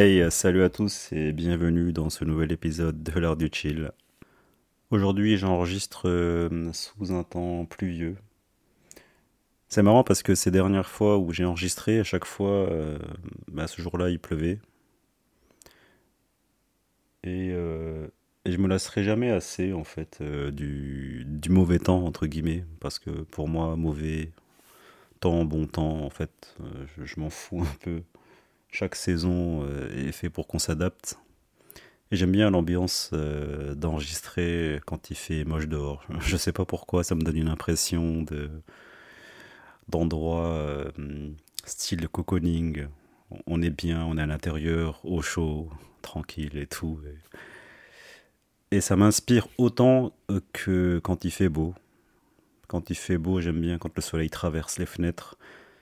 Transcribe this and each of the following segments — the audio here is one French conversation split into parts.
Hey, salut à tous et bienvenue dans ce nouvel épisode de l'heure du chill. Aujourd'hui, j'enregistre euh, sous un temps pluvieux. C'est marrant parce que ces dernières fois où j'ai enregistré, à chaque fois, euh, bah, ce jour-là, il pleuvait. Et, euh, je me lasserai jamais assez, en fait, du, du, mauvais temps, entre guillemets. Parce que pour moi, mauvais temps, bon temps, en fait, je m'en fous un peu chaque saison euh, est fait pour qu'on s'adapte. Et j'aime bien l'ambiance euh, d'enregistrer quand il fait moche dehors. Je sais pas pourquoi, ça me donne une impression de d'endroit euh, style cocooning. On est bien, on est à l'intérieur, au chaud, tranquille et tout. Et ça m'inspire autant que quand il fait beau. Quand il fait beau, j'aime bien quand le soleil traverse les fenêtres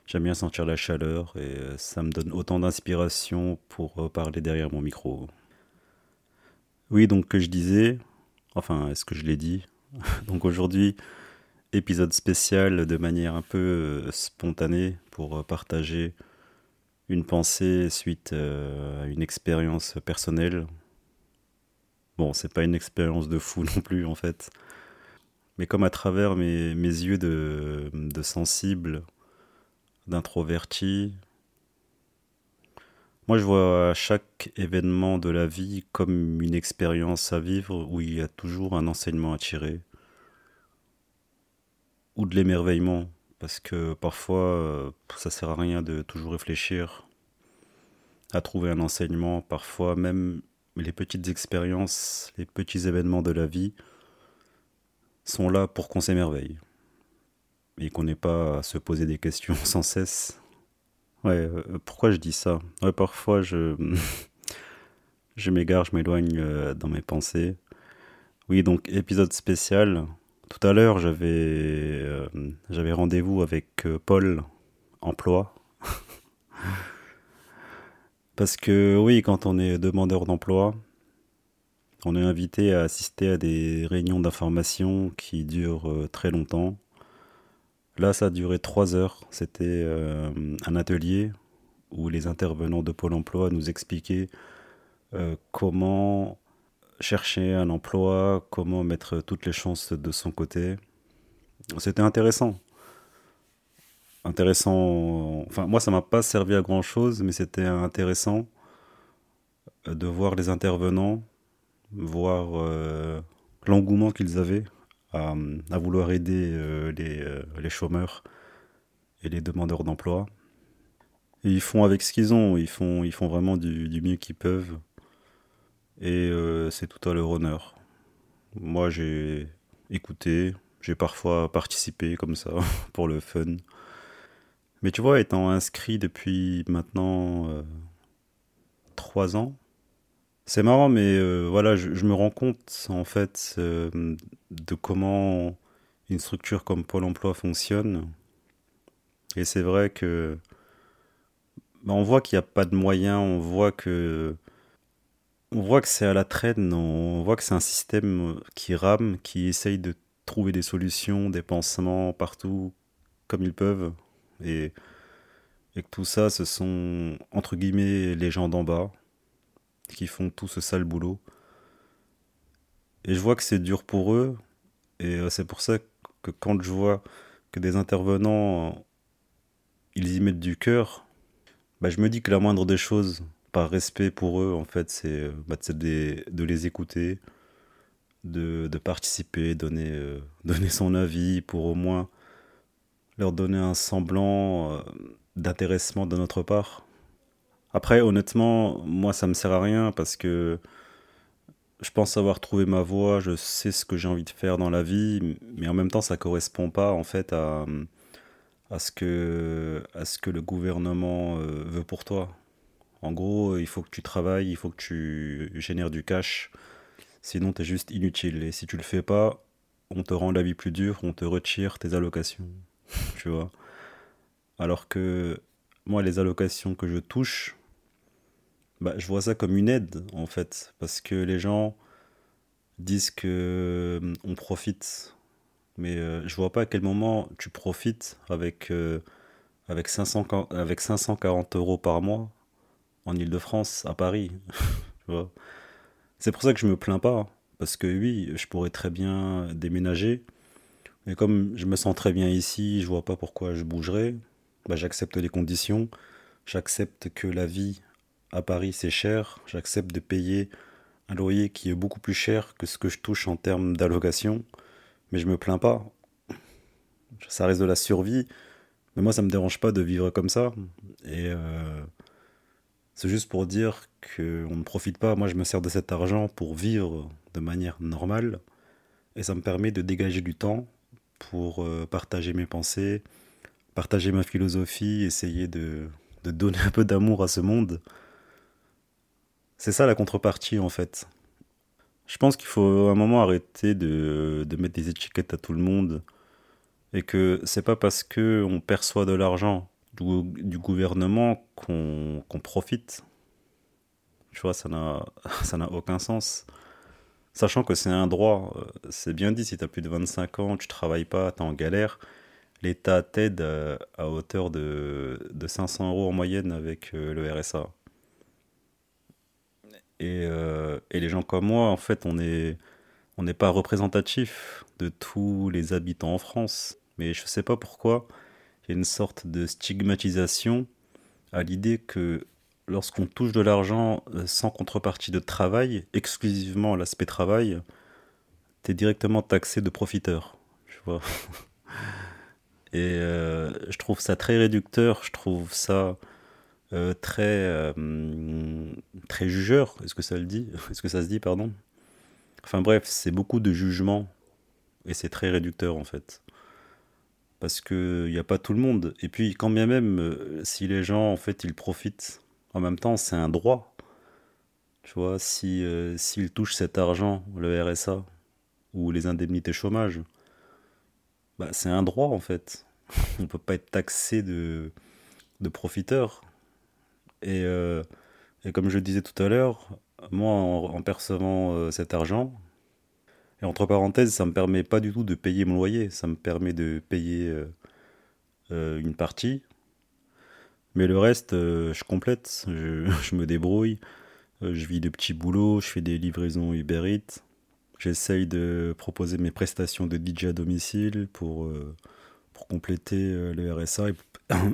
J'aime bien sentir la chaleur et euh, ça me donne autant d'inspiration pour euh, parler derrière mon micro. Oui, donc que je disais, enfin, est-ce que je l'ai dit? Donc aujourd'hui, épisode spécial de manière un peu euh, spontanée pour partager une pensée suite à une expérience personnelle. Bon, c'est pas une expérience de fou non plus en fait. Mais comme à travers mes, yeux de, de sensible, d'introverti. Moi, je vois chaque événement de la vie comme une expérience à vivre où il y a toujours un enseignement à tirer. Ou de l'émerveillement, parce que parfois, ça sert à rien de toujours réfléchir à trouver un enseignement. Parfois, même les petites expériences, les petits événements de la vie sont là pour qu'on s'émerveille et qu'on n'ait pas à se poser des questions sans cesse. Ouais, euh, pourquoi je dis ça? Ouais, parfois je, je m'égare, je m'éloigne euh, dans mes pensées. Oui, donc épisode spécial. Tout à l'heure, j'avais euh, j'avais rendez-vous avec Paul Emploi. Parce que oui, quand on est demandeur d'emploi, on est invité à assister à des réunions d'information qui durent très longtemps Là, ça a duré trois heures. C'était euh, un atelier où les intervenants de Pôle emploi nous expliquaient euh, comment chercher un emploi, comment mettre toutes les chances de son côté. C'était intéressant. Intéressant. Enfin, moi, ça m'a pas servi à grand chose, mais c'était intéressant de voir les intervenants, voir euh, l'engouement qu'ils avaient à, vouloir aider euh, les, euh, les, chômeurs et les demandeurs d'emploi. Ils font avec ce qu'ils ont, ils font, ils font vraiment du, du mieux qu'ils peuvent. Et euh, c'est tout à leur honneur. Moi, j'ai écouté, j'ai parfois participé comme ça, pour le fun. Mais tu vois, étant inscrit depuis maintenant euh, trois ans, c'est marrant, mais euh, voilà, je, me rends compte en fait euh, de comment une structure comme Pôle Emploi fonctionne. Et c'est vrai que bah, on voit qu'il n'y a pas de moyens, on voit que on voit que c'est à la traîne, on voit que c'est un système qui rame, qui essaye de trouver des solutions, des pansements partout comme ils peuvent, et, et que tout ça, ce sont entre guillemets les gens d'en bas qui font tout ce sale boulot. Et je vois que c'est dur pour eux. Et euh, c'est pour ça que quand je vois que des intervenants, ils y mettent du cœur, bah je me dis que la moindre des choses, par respect pour eux, en fait, c'est bah, de, de les écouter, de, de participer, donner, euh, donner son avis pour au moins leur donner un semblant euh, d'intéressement de notre part. Après, honnêtement, moi, ça me sert à rien parce que je pense avoir trouvé ma voie, je sais ce que j'ai envie de faire dans la vie, mais en même temps, ça correspond pas en fait à, à ce que, à ce que le gouvernement euh, veut pour toi. En gros, il faut que tu travailles, il faut que tu génères du cash, sinon tu es juste inutile. Et si tu le fais pas, on te rend la vie plus dure, on te retire tes allocations, tu vois? Alors que moi, les allocations que je touche, bah, je vois ça comme une aide, en fait, parce que les gens disent que euh, on profite, mais euh, je vois pas à quel moment tu profites avec, euh, avec, 500, avec 540 euros par mois en Ile-de-France, à Paris. C'est pour ça que je me plains pas, parce que oui, je pourrais très bien déménager, mais comme je me sens très bien ici, je vois pas pourquoi je bougerais. Bah, j'accepte les conditions, j'accepte que la vie à Paris c'est cher, j'accepte de payer un loyer qui est beaucoup plus cher que ce que je touche en termes d'allocation, mais je me plains pas. Ça reste de la survie, mais moi ça me dérange pas de vivre comme ça. Et euh, c'est juste pour dire qu'on ne profite pas. Moi je me sers de cet argent pour vivre de manière normale, et ça me permet de dégager du temps pour euh, partager mes pensées, partager ma philosophie, essayer de, de donner un peu d'amour à ce monde. C'est ça la contrepartie en fait. Je pense qu'il faut à un moment arrêter de, mettre des étiquettes à tout le monde et que c'est pas parce que on perçoit de l'argent du, gouvernement qu'on qu profite. Tu vois, ça n'a aucun sens. Sachant que c'est un droit, c'est bien dit, si tu as plus de 25 ans, tu travailles pas, tu es en galère, l'État t'aide à, à, hauteur de, de 500 euros en moyenne avec euh, le RSA. Et, euh, et, les gens comme moi, en fait, on est on n'est pas représentatif de tous les habitants en France. Mais je ne sais pas pourquoi, il y a une sorte de stigmatisation à l'idée que lorsqu'on touche de l'argent euh, sans contrepartie de travail, exclusivement l'aspect travail, tu es directement taxé de profiteur. Tu vois Et euh, je trouve ça très réducteur, je trouve ça euh, très, euh, très jugeur. Est-ce que ça le dit Est-ce que ça se dit, pardon? Enfin bref, c'est beaucoup de jugement et c'est très réducteur en fait. Parce qu'il n'y a pas tout le monde. Et puis, quand bien même, euh, si les gens, en fait, ils profitent, en même temps, c'est un droit. Tu vois, si, s'ils touchent cet argent, le RSA, ou les indemnités chômage, bah, c'est un droit, en fait. On ne peut pas être taxé de, de profiteur. Et, euh, et, comme je disais tout à l'heure, moi, en, percevant euh, cet argent, et entre parenthèses, ça me permet pas du tout de payer mon loyer, ça me permet de payer euh, une partie, mais le reste, je complète, je, me débrouille, je vis de petits boulots, je fais des livraisons Uber Eats, j'essaye de proposer mes prestations de DJ à domicile pour, pour compléter le RSA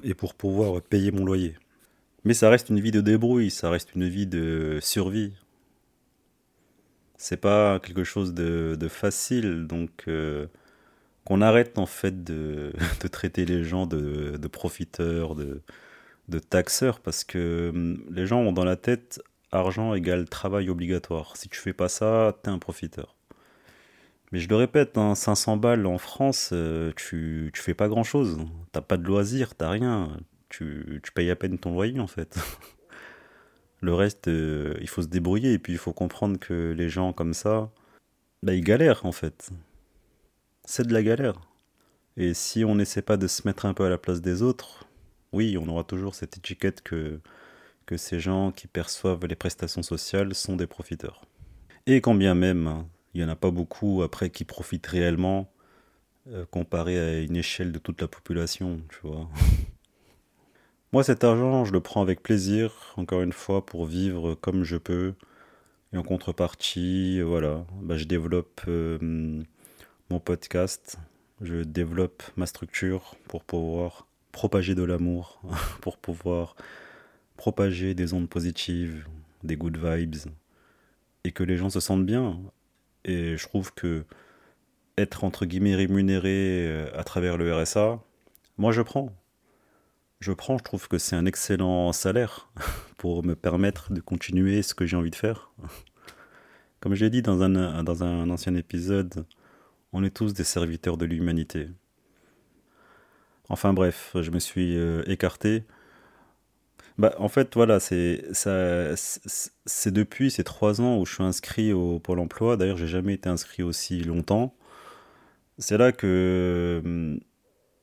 et pour pouvoir payer mon loyer. Mais ça reste une vie de débrouille, ça reste une vie de survie. C'est pas quelque chose de, facile, donc euh, qu'on arrête en fait de, traiter les gens de, profiteurs, de, taxeurs, parce que hum, les gens ont dans la tête argent égale travail obligatoire. Si tu fais pas ça, t'es un profiteur. Mais je le répète, hein, 500 balles en France, euh, tu, tu fais pas grand chose. T'as pas de loisirs, t'as rien tu, payes à peine ton loyer en fait. Le reste, euh, il faut se débrouiller et puis il faut comprendre que les gens comme ça, bah, ils galèrent en fait. C'est de la galère. Et si on n'essaie pas de se mettre un peu à la place des autres, oui, on aura toujours cette étiquette que, que ces gens qui perçoivent les prestations sociales sont des profiteurs. Et quand bien même, hein, il n'y en a pas beaucoup après qui profitent réellement, euh, comparé à une échelle de toute la population, tu vois. Moi, cet argent, je le prends avec plaisir, encore une fois, pour vivre comme je peux. Et en contrepartie, voilà, bah, je développe euh, mon podcast, je développe ma structure pour pouvoir propager de l'amour, pour pouvoir propager des ondes positives, des good vibes, et que les gens se sentent bien. Et je trouve que être entre guillemets rémunéré euh, à travers le RSA, moi je prends je prends, je trouve que c'est un excellent salaire pour me permettre de continuer ce que j'ai envie de faire. Comme je l'ai dit dans un, dans un ancien épisode, on est tous des serviteurs de l'humanité. Enfin bref, je me suis euh, écarté. Bah, en fait, voilà, c'est depuis ces trois ans où je suis inscrit au Pôle Emploi. D'ailleurs, j'ai jamais été inscrit aussi longtemps. C'est là que,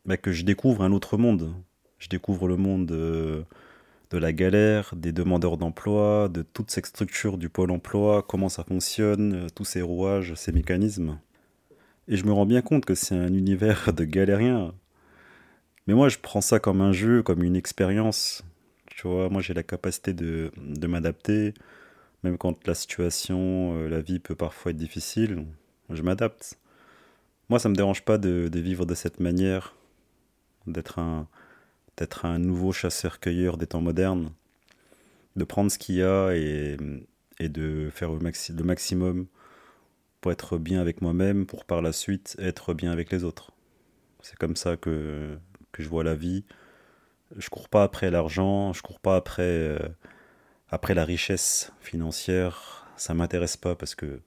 bah, que je découvre un autre monde. Je découvre le monde de, la galère, des demandeurs d'emploi, de toute cette structure du Pôle Emploi, comment ça fonctionne, tous ces rouages, ces mécanismes. Et je me rends bien compte que c'est un univers de galériens. Mais moi, je prends ça comme un jeu, comme une expérience. Tu vois, moi, j'ai la capacité de, m'adapter, même quand la situation, euh, la vie peut parfois être difficile. Je m'adapte. Moi, ça me dérange pas de vivre de cette manière, d'être un, d'être un nouveau chasseur-cueilleur des temps modernes, de prendre ce qu'il y a et, de faire le maximum pour être bien avec moi-même, pour par la suite être bien avec les autres. C'est comme ça que, que je vois la vie. Je cours pas après l'argent, je cours pas après, euh, après la richesse financière. Ça m'intéresse pas parce que.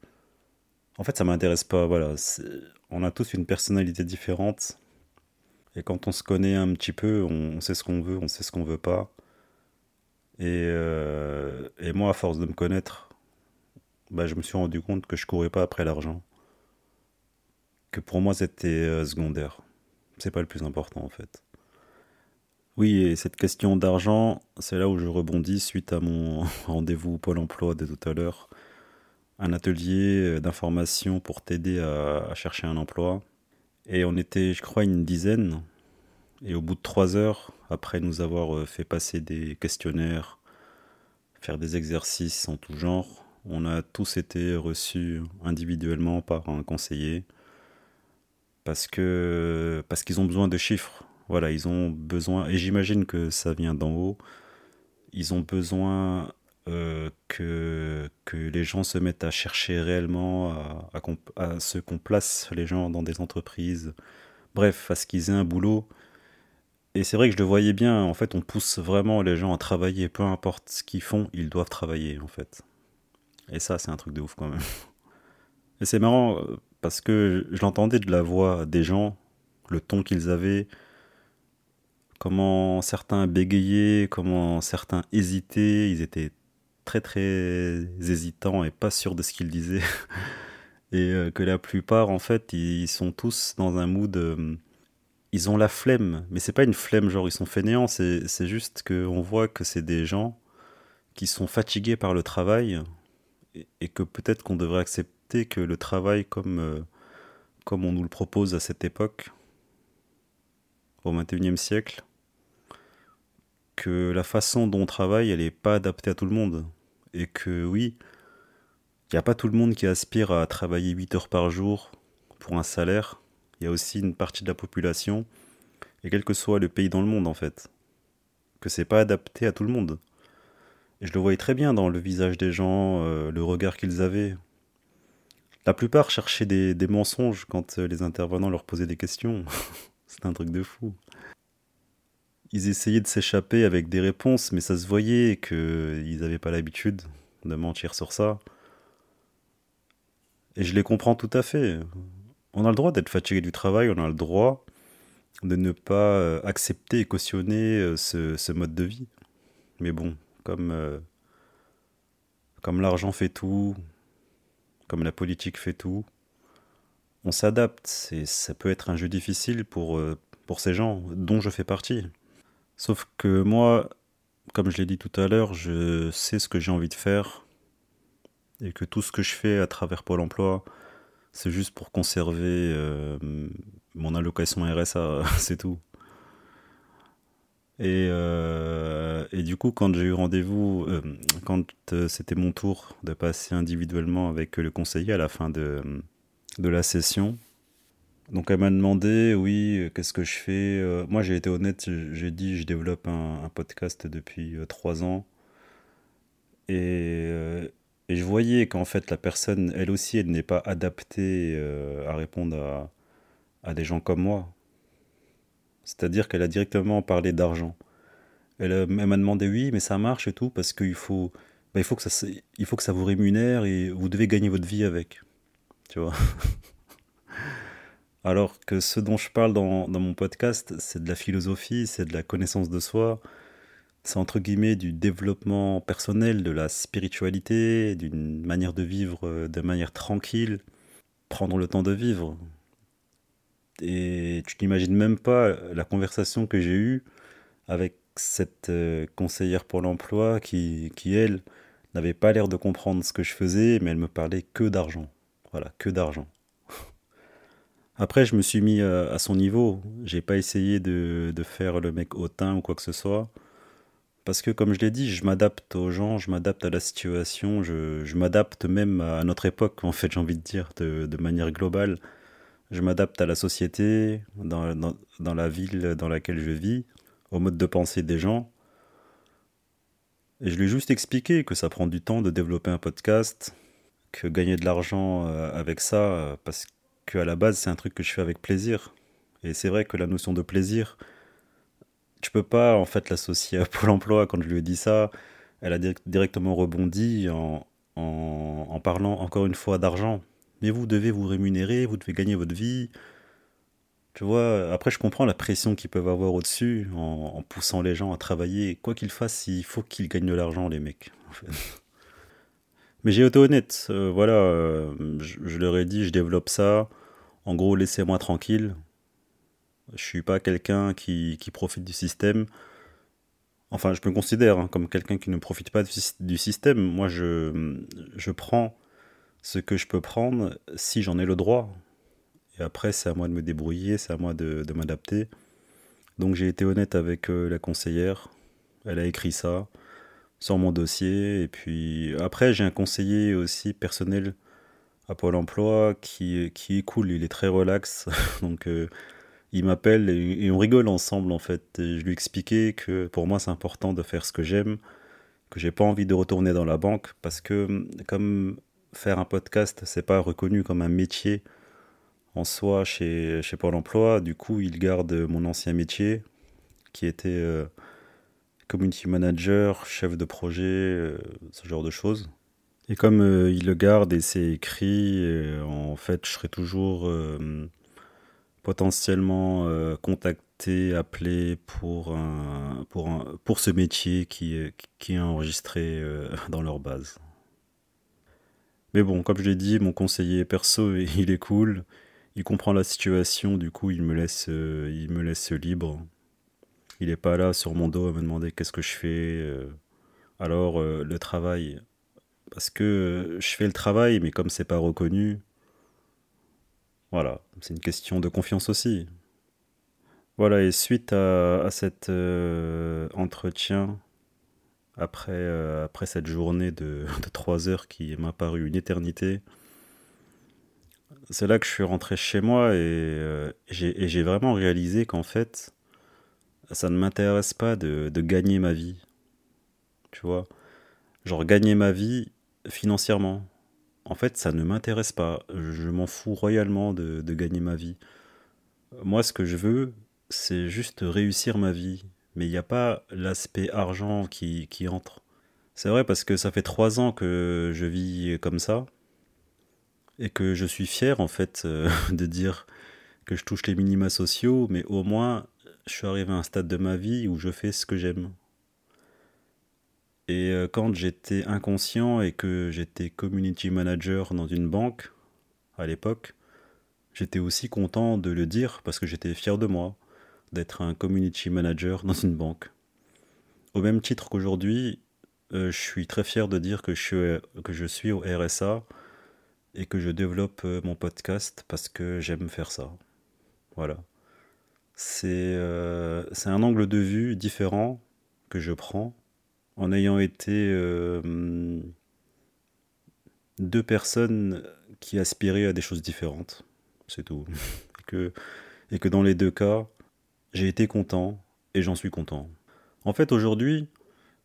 En fait, ça m'intéresse pas. Voilà. On a tous une personnalité différente. Et quand on se connaît un petit peu, on, sait ce qu'on veut, on sait ce qu'on veut pas. Et, euh, et moi, à force de me connaître, bah, je me suis rendu compte que je courais pas après l'argent. Que pour moi, c'était euh, secondaire. C'est pas le plus important en fait. Oui, et cette question d'argent, c'est là où je rebondis suite à mon rendez-vous Pôle emploi de tout à l'heure. Un atelier euh, d'information pour t'aider à, chercher un emploi. Et on était, je crois, une dizaine. Et au bout de trois heures, après nous avoir euh, fait passer des questionnaires, faire des exercices en tout genre, on a tous été reçus individuellement par un conseiller parce que parce qu'ils ont besoin de chiffres. Voilà, ils ont besoin et j'imagine que ça vient d'en haut. Ils ont besoin euh, que, que les gens se mettent à chercher réellement, à, à, ce qu'on place les gens dans des entreprises, bref, à ce qu'ils aient un boulot. Et c'est vrai que je le voyais bien, en fait, on pousse vraiment les gens à travailler, peu importe ce qu'ils font, ils doivent travailler, en fait. Et ça, c'est un truc de ouf quand même. Et c'est marrant parce que je l'entendais de la voix des gens, le ton qu'ils avaient, comment certains bégayaient, comment certains hésitaient, ils étaient très très hésitants et pas sûrs de ce qu'ils disaient. et euh, que la plupart, en fait, ils sont tous dans un mood. Euh, ils ont la flemme, mais c'est pas une flemme genre ils sont fainéants, c'est juste qu'on voit que c'est des gens qui sont fatigués par le travail, et, que peut-être qu'on devrait accepter que le travail comme, euh, comme on nous le propose à cette époque, au XXIe siècle, que la façon dont on travaille, elle n'est pas adaptée à tout le monde. Et que oui, il n'y a pas tout le monde qui aspire à travailler 8 heures par jour pour un salaire. Il y a aussi une partie de la population, et quel que soit le pays dans le monde en fait, que c'est pas adapté à tout le monde. Et je le voyais très bien dans le visage des gens, euh, le regard qu'ils avaient. La plupart cherchaient des, des mensonges quand euh, les intervenants leur posaient des questions. C'était un truc de fou. Ils essayaient de s'échapper avec des réponses, mais ça se voyait qu'ils n'avaient pas l'habitude de mentir sur ça. Et je les comprends tout à fait. On a le droit d'être fatigué du travail, on a le droit de ne pas euh, accepter et cautionner ce, ce mode de vie. Mais bon, comme, euh, comme l'argent fait tout, comme la politique fait tout, on s'adapte. Et ça peut être un jeu difficile pour, euh, pour ces gens, dont je fais partie. Sauf que moi, comme je l'ai dit tout à l'heure, je sais ce que j'ai envie de faire. Et que tout ce que je fais à travers Pôle emploi, c'est juste pour conserver euh, mon allocation RSA, c'est tout. Et, euh, et, du coup, quand j'ai eu rendez-vous, euh, quand c'était mon tour de passer individuellement avec le conseiller à la fin de, de la session, donc elle m'a demandé, oui, qu'est-ce que je fais Moi, j'ai été honnête, j'ai dit, je développe un, podcast depuis trois ans. Et, et, je voyais qu'en fait, la personne, elle aussi, elle n'est pas adaptée à répondre à, à des gens comme moi. C'est-à-dire qu'elle a directement parlé d'argent. Elle, m'a demandé oui, mais ça marche et tout, parce qu'il faut, bah, faut, que ça, faut que ça vous rémunère et vous devez gagner votre vie avec. Tu vois? Alors que ce dont je parle dans, mon podcast, c'est de la philosophie, c'est de la connaissance de soi, c'est entre guillemets du développement personnel, de la spiritualité, d'une manière de vivre euh, de manière tranquille, prendre le temps de vivre. Et tu n'imagines même pas la conversation que j'ai eue avec cette euh, conseillère pour l'emploi qui, qui, elle, n'avait pas l'air de comprendre ce que je faisais, mais elle me parlait que d'argent. Voilà, que d'argent. Après, je me suis mis euh, à son niveau. J'ai pas essayé de, de faire le mec hautain ou quoi que ce soit. Parce que, comme je l'ai dit, je m'adapte aux gens, je m'adapte à la situation, je, je m'adapte même à notre époque, en fait, j'ai envie de dire, de, de manière globale. Je m'adapte à la société, dans, dans, la ville dans laquelle je vis, au mode de pensée des gens. Et je lui ai juste expliqué que ça prend du temps de développer un podcast, que gagner de l'argent euh, avec ça, euh, parce qu'à la base, c'est un truc que je fais avec plaisir. Et c'est vrai que la notion de plaisir, tu peux pas en fait l'associer à Pôle emploi. Quand je lui ai dit ça, elle a directement rebondi en, en, en parlant encore une fois d'argent. Mais vous devez vous rémunérer, vous devez gagner votre vie. Tu vois, après je comprends la pression qu'ils peuvent avoir au-dessus en, en, poussant les gens à travailler. Quoi qu'ils fassent, il faut qu'ils gagnent de l'argent, les mecs. Mais j'ai été honnête, euh, voilà, euh, je, leur ai dit, je développe ça. En gros, laissez-moi tranquille. Je suis pas quelqu'un qui, profite du système. Enfin, je me considère hein, comme quelqu'un qui ne profite pas du, système. Moi, je, je prends ce que je peux prendre si j'en ai le droit. Et après, c'est à moi de me débrouiller, c'est à moi de, de m'adapter. Donc, j'ai été honnête avec euh, la conseillère. Elle a écrit ça sur mon dossier. Et puis après, j'ai un conseiller aussi personnel à Pôle emploi qui, qui est cool, il est très relax. Donc euh, il m'appelle et, on rigole ensemble en fait. Je lui expliquais que pour moi c'est important de faire ce que j'aime, que j'ai pas envie de retourner dans la banque parce que comme faire un podcast, c'est pas reconnu comme un métier en soi chez, chez Pôle emploi. Du coup, il garde mon ancien métier qui était euh, community manager, chef de projet, euh, ce genre de choses. Et comme euh, il le garde et c'est écrit, euh, en fait, je serai toujours euh, potentiellement contacté, appelé pour, un, pour, un, pour ce métier qui, qui est enregistré dans leur base. Mais bon, comme je l'ai dit, mon conseiller perso, il est cool. Il comprend la situation, du coup, il me laisse, il me laisse libre. Il n'est pas là sur mon dos à me demander qu'est-ce que je fais. euh. Alors, euh, le travail. Parce que je fais le travail, mais comme c'est pas reconnu, voilà, c'est une question de confiance aussi. Voilà, et suite à, cet euh, entretien, après, cette journée de, de 3 heures qui m'a paru une éternité, c'est là que je suis rentré chez moi et j'ai vraiment réalisé qu'en fait, ça ne m'intéresse pas de, gagner ma vie. Tu vois? Genre gagner ma vie financièrement. En fait, ça ne m'intéresse pas. Je m'en fous royalement de, gagner ma vie. Moi, ce que je veux, c'est juste réussir ma vie. Mais il n'y a pas l'aspect argent qui, qui entre. C'est vrai parce que ça fait trois ans que je vis comme ça. Et que je suis fier, en fait, euh, de dire que je touche les minima sociaux, mais au moins je suis arrivé à un stade de ma vie où je fais ce que j'aime. Et euh, quand j'étais inconscient et que j'étais community manager dans une banque, à l'époque, j'étais aussi content de le dire parce que j'étais fier de moi d'être un community manager dans une banque. Au même titre qu'aujourd'hui, euh, je suis très fier de dire que je, suis, que je suis au RSA et que je développe euh, mon podcast parce que j'aime faire ça. Voilà c'est euh, un angle de vue différent que je prends en ayant été euh, deux personnes qui aspiraient à des choses différentes. C'est tout. et, que, et que dans les deux cas, j'ai été content et j'en suis content. En fait, aujourd'hui,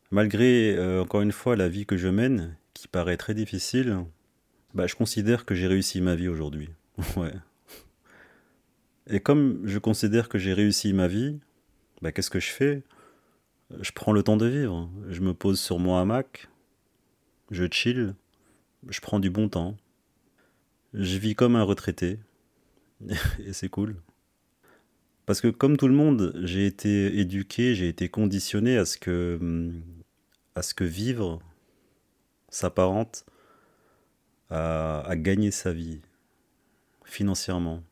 malgré euh, encore une fois la vie que je mène, qui paraît très difficile, bah, je considère que j'ai réussi ma vie aujourd'hui. ouais. Et comme je considère que j'ai réussi ma vie, bah, qu'est-ce que je fais? Je prends le temps de vivre. Je me pose sur mon hamac, je chill, je prends du bon temps. Je vis comme un retraité. et c'est cool. Parce que comme tout le monde, j'ai été éduqué, j'ai été conditionné à ce que, à ce que vivre s'apparente à, à gagner sa vie financièrement,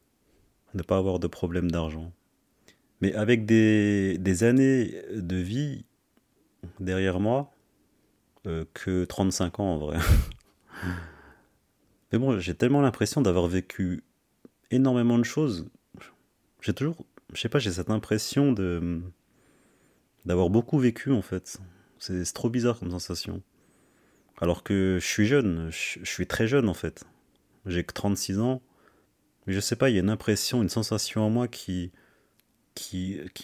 ne pas avoir de problème d'argent. Mais avec des, années de vie derrière moi, euh, que 35 ans en vrai. Mais bon, j'ai tellement l'impression d'avoir vécu énormément de choses. J'ai toujours, je sais pas, j'ai cette impression de d'avoir beaucoup vécu en fait. C'est trop bizarre comme sensation. Alors que je suis jeune, je, je suis très jeune en fait. J'ai que 36 ans. Mais je sais pas, il y a une impression, une sensation en moi qui,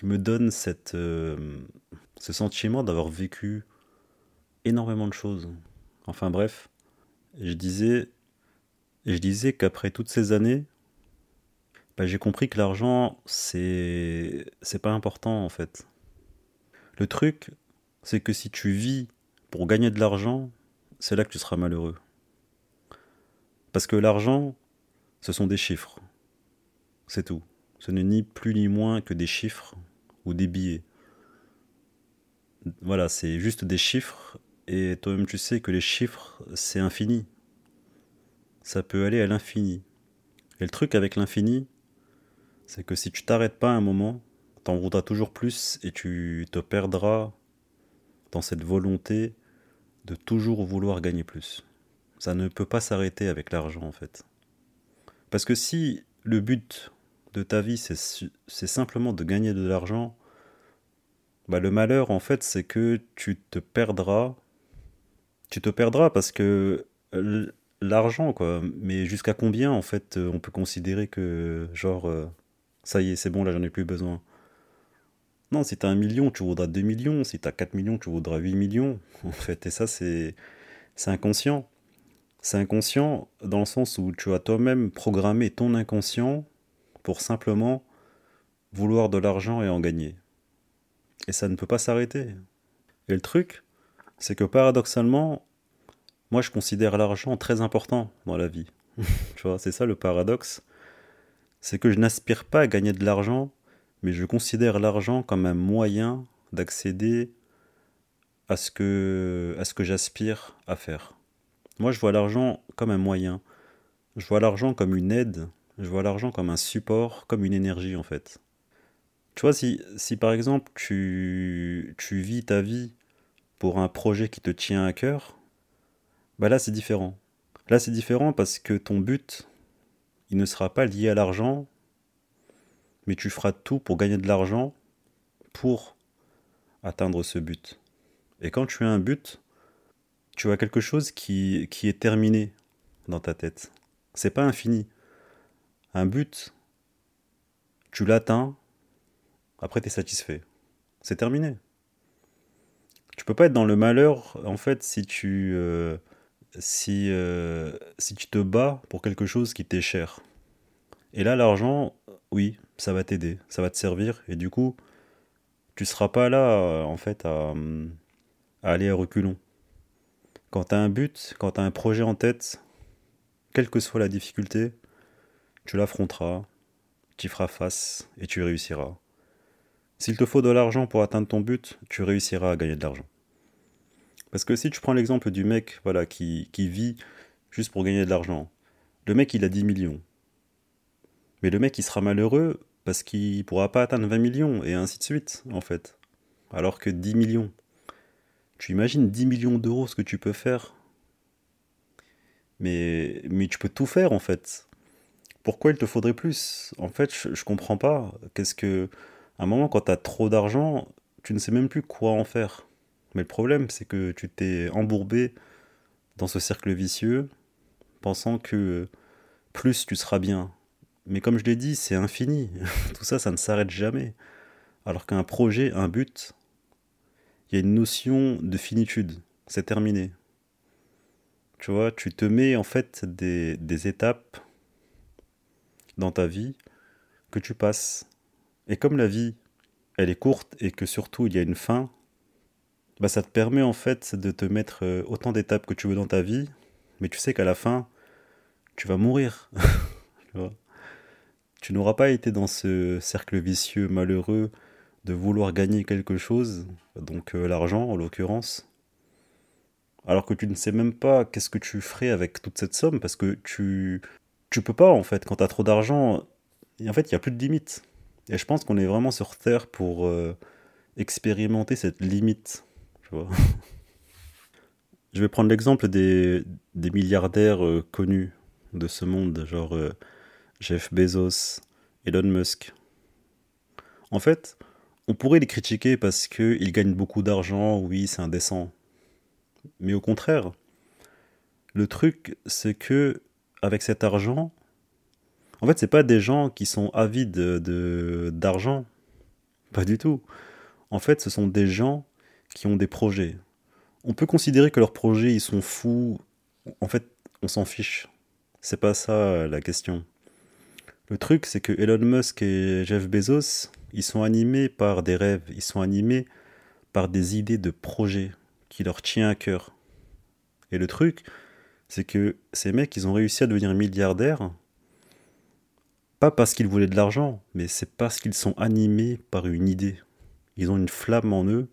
me donne euh, ce sentiment d'avoir vécu énormément de choses. Enfin bref, je disais, je disais qu'après toutes ces années, bah, j'ai compris que l'argent, c'est, c'est pas important en fait. Le truc, c'est que si tu vis pour gagner de l'argent, c'est là que tu seras malheureux. Parce que l'argent, ce sont des chiffres. C'est tout. Ce n'est ni plus ni moins que des chiffres ou des billets. Voilà, c'est juste des chiffres et toi-même tu sais que les chiffres, c'est infini. Ça peut aller à l'infini. Et le truc avec l'infini, c'est que si tu t'arrêtes pas un moment, t'en voudras toujours plus et tu te perdras dans cette volonté de toujours vouloir gagner plus. Ça ne peut pas s'arrêter avec l'argent en fait. Parce que si le but de ta vie c'est simplement de gagner de l'argent, bah le malheur en fait c'est que tu te perdras. Tu te perdras parce que l'argent quoi. Mais jusqu'à combien en fait on peut considérer que genre euh, ça y est c'est bon là j'en ai plus besoin? Non, si t'as un million, tu voudras 2 millions. Si t'as 4 millions, tu voudras 8 millions. En fait, et ça, c'est inconscient. C'est inconscient dans le sens où tu as toi-même programmé ton inconscient pour simplement vouloir de l'argent et en gagner. Et ça ne peut pas s'arrêter. Et le truc, c'est que paradoxalement, moi je considère l'argent très important dans la vie. tu vois, c'est ça le paradoxe. C'est que je n'aspire pas à gagner de l'argent mais je considère l'argent comme un moyen d'accéder à ce que, à ce que j'aspire à faire. Moi, je vois l'argent comme un moyen. Je vois l'argent comme une aide. Je vois l'argent comme un support, comme une énergie en fait. Tu vois, si, par exemple tu, tu vis ta vie pour un projet qui te tient à cœur, bah là c'est différent. Là c'est différent parce que ton but, il ne sera pas lié à l'argent, mais tu feras tout pour gagner de l'argent pour atteindre ce but. Et quand tu as un but, tu as quelque chose qui, est terminé dans ta tête. C'est pas infini. Un but, tu l'atteins, après tu es satisfait. C'est terminé. Tu peux pas être dans le malheur, en fait, si tu, euh, si, euh, si tu te bats pour quelque chose qui t'est cher. Et là, l'argent, oui, ça va t'aider, ça va te servir, et du coup, tu seras pas là, en fait, à, aller à reculons. Quand tu as un but, quand tu as un projet en tête, quelle que soit la difficulté, tu l'affronteras, tu y feras face et tu réussiras. S'il te faut de l'argent pour atteindre ton but, tu réussiras à gagner de l'argent. Parce que si tu prends l'exemple du mec voilà, qui, vit juste pour gagner de l'argent, le mec il a 10 millions. Mais le mec il sera malheureux parce qu'il pourra pas atteindre 20 millions et ainsi de suite, en fait. Alors que 10 millions. Tu imagines 10 millions d'euros ce que tu peux faire mais, mais tu peux tout faire en fait. Pourquoi il te faudrait plus? En fait, je, comprends pas. Qu'est-ce que. À un moment, quand tu as trop d'argent, tu ne sais même plus quoi en faire. Mais le problème, c'est que tu t'es embourbé dans ce cercle vicieux, pensant que plus tu seras bien, mais comme je l'ai dit, c'est infini. Tout ça, ça ne s'arrête jamais. Alors qu'un projet, un but, il y a une notion de finitude. C'est terminé. Tu vois, tu te mets en fait des, étapes dans ta vie que tu passes. Et comme la vie, elle est courte et que surtout il y a une fin, bah ça te permet en fait de te mettre euh, autant d'étapes que tu veux dans ta vie, mais tu sais qu'à la fin, tu vas mourir. tu n'auras pas été dans ce cercle vicieux malheureux de vouloir gagner quelque chose, donc euh, l'argent en l'occurrence, alors que tu ne sais même pas qu'est-ce que tu ferais avec toute cette somme, parce que tu tu peux pas en fait, quand tu as trop d'argent, en fait il n'y a plus de limite. Et je pense qu'on est vraiment sur Terre pour euh, expérimenter cette limite. Tu vois je vais prendre l'exemple des, des milliardaires euh, connus de ce monde, genre Jeff Bezos, Elon Musk. En fait, on pourrait les critiquer parce qu'ils gagnent beaucoup d'argent, oui, c'est indécent. Mais au contraire, le truc, c'est que avec cet argent, en fait, c'est pas des gens qui sont avides de d'argent, pas du tout. En fait, ce sont des gens qui ont des projets. On peut considérer que leurs projets ils sont fous. En fait, on s'en fiche. C'est pas ça la question. Le truc, c'est que Elon Musk et Jeff Bezos, ils sont animés par des rêves, ils sont animés par des idées de projets qui leur tiennent à cœur. Et le truc, c'est que ces mecs, ils ont réussi à devenir milliardaires, pas parce qu'ils voulaient de l'argent, mais c'est parce qu'ils sont animés par une idée. Ils ont une flamme en eux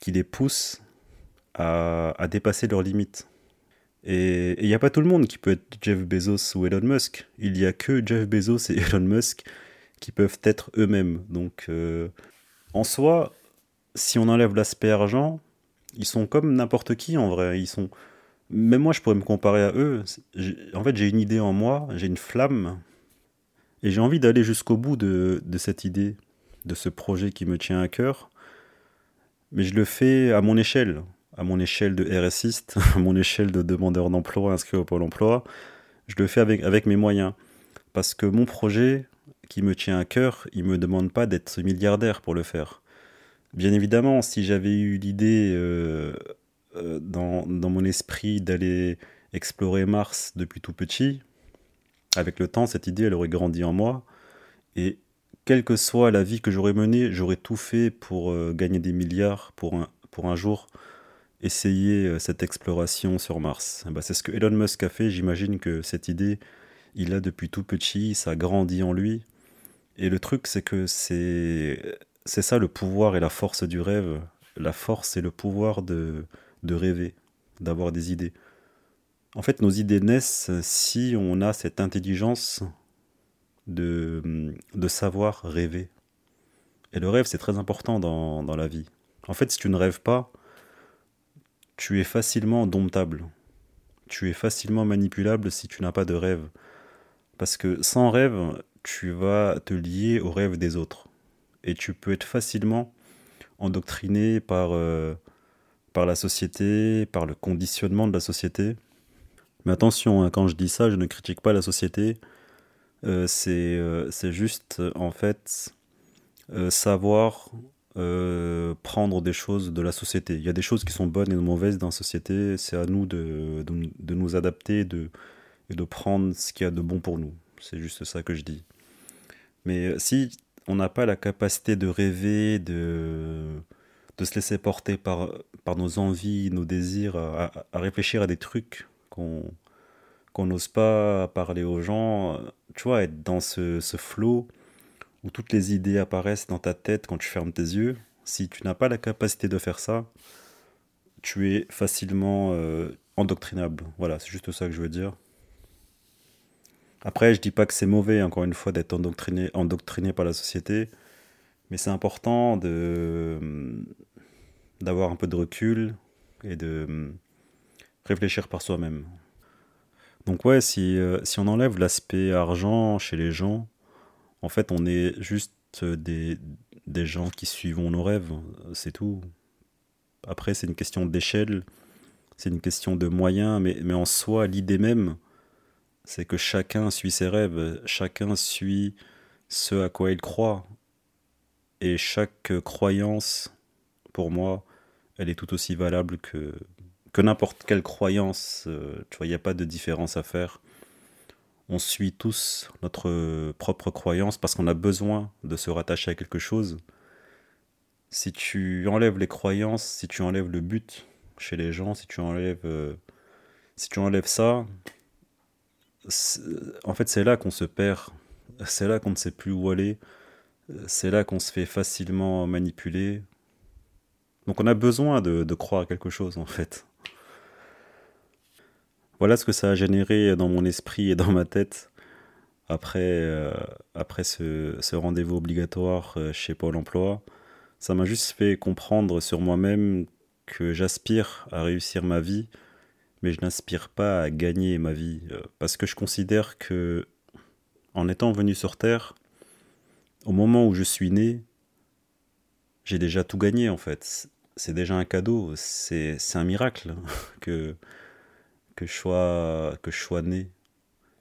qui les pousse à dépasser leurs limites. Et il n'y a pas tout le monde qui peut être Jeff Bezos ou Elon Musk. Il n'y a que Jeff Bezos et Elon Musk qui peuvent être eux-mêmes. Donc, euh, en soi, si on enlève l'aspect argent, ils sont comme n'importe qui en vrai. Ils sont. Même moi, je pourrais me comparer à eux. En fait, j'ai une idée en moi, j'ai une flamme, et j'ai envie d'aller jusqu'au bout de, de cette idée, de ce projet qui me tient à cœur. Mais je le fais à mon échelle à mon échelle de RSiste, à mon échelle de demandeur d'emploi inscrit au Pôle emploi, je le fais avec, mes moyens. Parce que mon projet, qui me tient à cœur, il ne me demande pas d'être milliardaire pour le faire. Bien évidemment, si j'avais eu l'idée euh, euh, dans, mon esprit d'aller explorer Mars depuis tout petit, avec le temps, cette idée, elle aurait grandi en moi. Et quelle que soit la vie que j'aurais menée, j'aurais tout fait pour euh, gagner des milliards pour un jour essayer euh, cette exploration sur Mars. Bah, c'est ce que Elon Musk a fait. J'imagine que cette idée, il a depuis tout petit, ça grandit en lui. Et le truc, c'est que c'est c'est ça le pouvoir et la force du rêve. La force et le pouvoir de, de rêver, d'avoir des idées. En fait, nos idées naissent si on a cette intelligence de, de savoir rêver. Et le rêve, c'est très important dans, dans la vie. En fait, si tu ne rêves pas, tu es facilement domptable. Tu es facilement manipulable si tu n'as pas de rêve. Parce que sans rêve, tu vas te lier au rêve des autres. Et tu peux être facilement endoctriné par, euh, par la société, par le conditionnement de la société. Mais attention, hein, quand je dis ça, je ne critique pas la société. Euh, euh, c'est juste, en fait, savoir euh, prendre des choses de la société. Il y a des choses qui sont bonnes et mauvaises dans la société. C'est à nous de, de, nous adapter de, et de prendre ce qu'il y a de bon pour nous. C'est juste ça que je dis. Mais si on n'a pas la capacité de rêver, de, de se laisser porter par, par nos envies, nos désirs, à, réfléchir à des trucs qu'on n'ose pas parler aux gens, tu vois, être dans ce, ce flow où toutes les idées apparaissent dans ta tête quand tu fermes tes yeux, si tu n'as pas la capacité de faire ça, tu es facilement euh, endoctrinable. Voilà, c'est juste ça que je veux dire. Après, je dis pas que c'est mauvais, encore une fois, d'être endoctriné, endoctriné par la société, mais c'est important de d'avoir un peu de recul et de réfléchir par soi-même. Donc ouais, si, euh, si on enlève l'aspect argent chez les gens, en fait, on est juste des, des gens qui suivons nos rêves, c'est tout. Après, c'est une question d'échelle, c'est une question de moyens, mais, mais en soi, l'idée même, c'est que chacun suit ses rêves, chacun suit ce à quoi il croit. Et chaque croyance, pour moi, elle est tout aussi valable que, que n'importe quelle croyance. Euh, tu vois, il n'y a pas de différence à faire on suit tous notre propre croyance parce qu'on a besoin de se rattacher à quelque chose. Si tu enlèves les croyances, si tu enlèves le but chez les gens, si tu enlèves, euh, si tu enlèves ça, en fait c'est là qu'on se perd c'est là qu'on ne sait plus où aller, c'est là qu'on se fait facilement manipuler. Donc on a besoin de, de croire à quelque chose en fait. Voilà ce que ça a généré dans mon esprit et dans ma tête après, euh, après ce, rendez-vous obligatoire euh, chez Pôle Emploi. Ça m'a juste fait comprendre sur moi-même que j'aspire à réussir ma vie, mais je n'aspire pas à gagner ma vie. euh, Parce que je considère que, en étant venu sur Terre, au moment où je suis né, j'ai déjà tout gagné en fait. C'est déjà un cadeau, c'est un miracle que, que, je sois, que je sois né.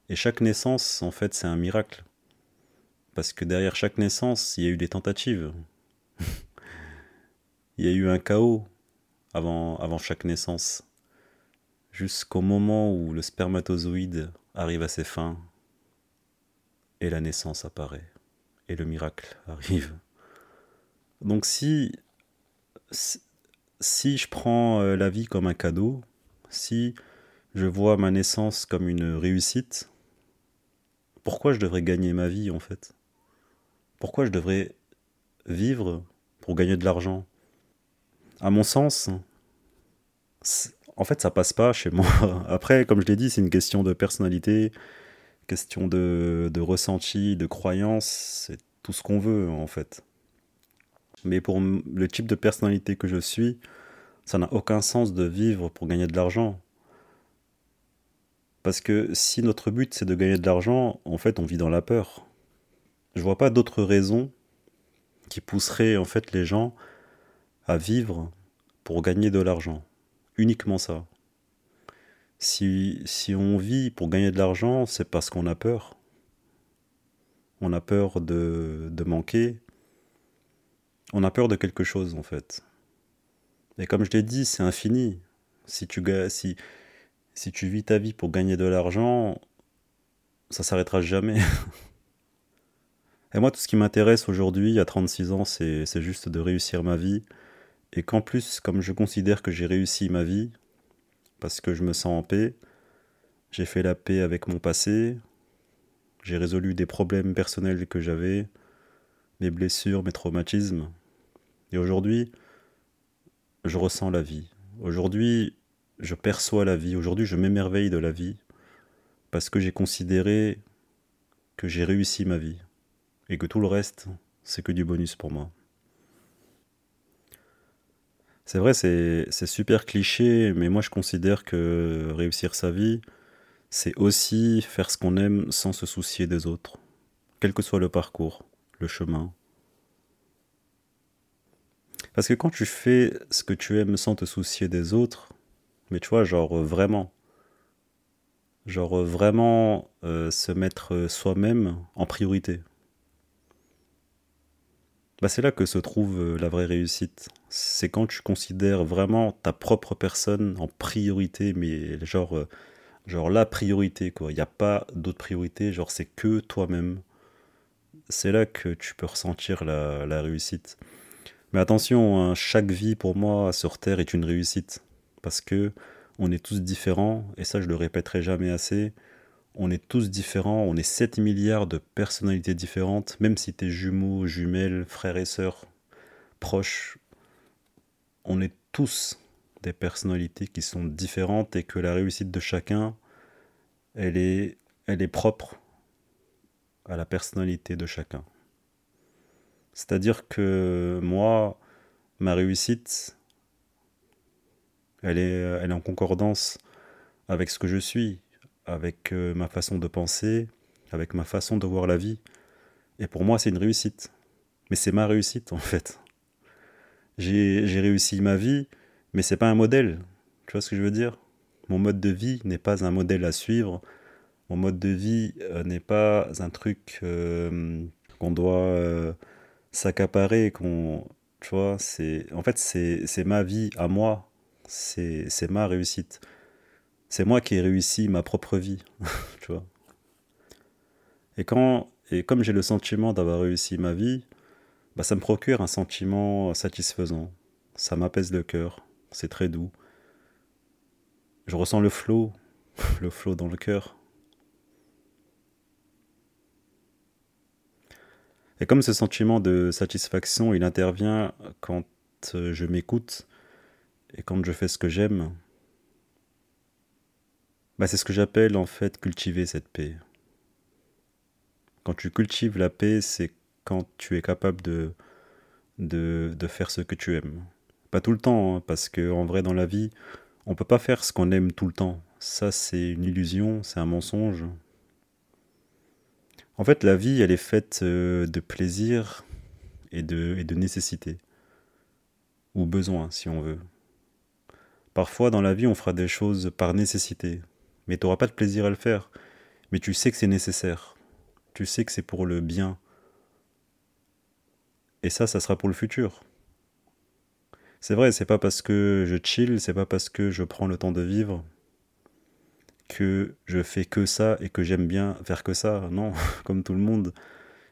Et chaque naissance, en fait, c'est un miracle. Parce que derrière chaque naissance, il y a eu des tentatives. Il y a eu un chaos avant, chaque naissance. Jusqu'au moment où le spermatozoïde arrive à ses fins et la naissance apparaît. Et le miracle arrive. Donc si, si si je prends euh, la vie comme un cadeau, si je vois ma naissance comme une réussite, pourquoi je devrais gagner ma vie en fait? Pourquoi je devrais vivre pour gagner de l'argent? À mon sens, en fait, ça passe pas chez moi. Après, comme je l'ai dit, c'est une question de personnalité, question de, de ressenti, de croyance, c'est tout ce qu'on veut en fait. Mais pour le type de personnalité que je suis, ça n'a aucun sens de vivre pour gagner de l'argent. Parce que si notre but c'est de gagner de l'argent, en fait, on vit dans la peur. Je vois pas d'autres raisons qui pousseraient en fait les gens à vivre pour gagner de l'argent. Uniquement ça. Si, si on vit pour gagner de l'argent, c'est parce qu'on a peur. On a peur de, de manquer. On a peur de quelque chose en fait. Et comme je l'ai dit, c'est infini. Si tu, si, si tu vis ta vie pour gagner de l'argent, ça s'arrêtera jamais. Et moi, tout ce qui m'intéresse aujourd'hui, à 36 ans, c'est, juste de réussir ma vie. Et qu'en plus, comme je considère que j'ai réussi ma vie, parce que je me sens en paix, j'ai fait la paix avec mon passé, j'ai résolu des problèmes personnels que j'avais, mes blessures, mes traumatismes. Et aujourd'hui, je ressens la vie. Aujourd'hui, je perçois la vie. Aujourd'hui, je m'émerveille de la vie parce que j'ai considéré que j'ai réussi ma vie et que tout le reste, c'est que du bonus pour moi. C'est vrai, c'est super cliché, mais moi je considère que réussir sa vie, c'est aussi faire ce qu'on aime sans se soucier des autres, quel que soit le parcours, le chemin. Parce que quand tu fais ce que tu aimes sans te soucier des autres, mais tu vois, genre euh, vraiment, genre euh, vraiment euh, se mettre soi-même en priorité, bah c'est là que se trouve la vraie réussite. C'est quand tu considères vraiment ta propre personne en priorité, mais genre, genre la priorité, quoi. Il n'y a pas d'autre priorité, genre c'est que toi-même. C'est là que tu peux ressentir la, la réussite. Mais attention, hein, chaque vie pour moi sur Terre est une réussite. Parce que on est tous différents, et ça je le répéterai jamais assez. On est tous différents, on est 7 milliards de personnalités différentes, même si t'es jumeaux, jumelles, frères et sœurs, proches, on est tous des personnalités qui sont différentes et que la réussite de chacun, elle est, elle est propre à la personnalité de chacun. C'est-à-dire que moi, ma réussite, elle est, elle est en concordance avec ce que je suis, avec euh, ma façon de penser, avec ma façon de voir la vie. Et pour moi, c'est une réussite. Mais c'est ma réussite, en fait. J'ai, réussi ma vie, mais c'est pas un modèle. Tu vois ce que je veux dire? Mon mode de vie n'est pas un modèle à suivre. Mon mode de vie euh, n'est pas un truc euh, qu'on doit euh, s'accaparer, qu'on, tu vois, en fait, c'est ma vie à moi. C'est, ma réussite. C'est moi qui ai réussi ma propre vie, tu vois. Et quand, et comme j'ai le sentiment d'avoir réussi ma vie, bah, ça me procure un sentiment satisfaisant. Ça m'apaise le cœur. C'est très doux. Je ressens le flot, le flot dans le cœur. Et comme ce sentiment de satisfaction, il intervient quand euh, je m'écoute et quand je fais ce que j'aime, bah c'est ce que j'appelle en fait cultiver cette paix. Quand tu cultives la paix, c'est quand tu es capable de, de, faire ce que tu aimes. Pas tout le temps, hein, parce que en vrai dans la vie, on peut pas faire ce qu'on aime tout le temps. Ça c'est une illusion, c'est un mensonge. En fait, la vie, elle est faite euh, de plaisir et de, et de nécessité. Ou besoin, si on veut. Parfois, dans la vie, on fera des choses par nécessité. Mais tu n'auras pas de plaisir à le faire. Mais tu sais que c'est nécessaire. Tu sais que c'est pour le bien. Et ça, ça sera pour le futur. C'est vrai, c'est pas parce que je chill, c'est pas parce que je prends le temps de vivre que je fais que ça et que j'aime bien faire que ça. Non, comme tout le monde,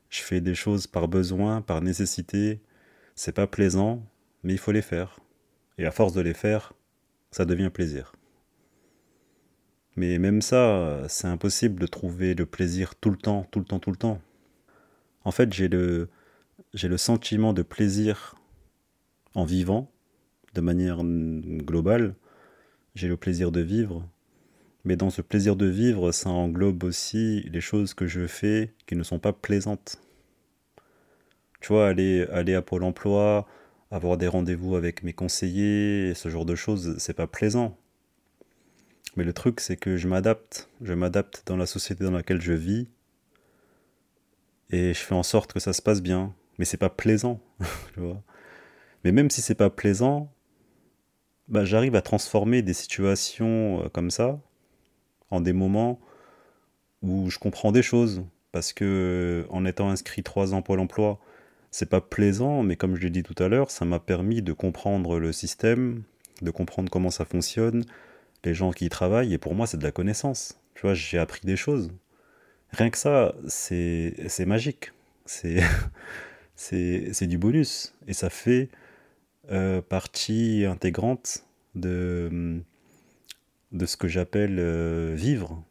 je fais des choses par besoin, par nécessité. C'est pas plaisant, mais il faut les faire. Et à force de les faire, ça devient plaisir. Mais même ça, c'est impossible de trouver le plaisir tout le temps, tout le temps, tout le temps. En fait, j'ai le, j'ai le sentiment de plaisir en vivant, de manière globale. J'ai le plaisir de vivre, mais dans ce plaisir de vivre, ça englobe aussi les choses que je fais qui ne sont pas plaisantes. Tu vois, aller, aller à Pôle emploi, avoir des rendez-vous avec mes conseillers, ce genre de choses, c'est pas plaisant. Mais le truc, c'est que je m'adapte. Je m'adapte dans la société dans laquelle je vis. Et je fais en sorte que ça se passe bien. Mais c'est pas plaisant. Mais même si c'est pas plaisant, bah, j'arrive à transformer des situations euh, comme ça en des moments où je comprends des choses. Parce que en étant inscrit trois ans Pôle emploi, c'est pas plaisant, mais comme je l'ai dit tout à l'heure, ça m'a permis de comprendre le système, de comprendre comment ça fonctionne, les gens qui y travaillent, et pour moi, c'est de la connaissance. Tu vois, j'ai appris des choses. Rien que ça, c'est magique. C'est du bonus. Et ça fait euh, partie intégrante de, de ce que j'appelle euh, vivre.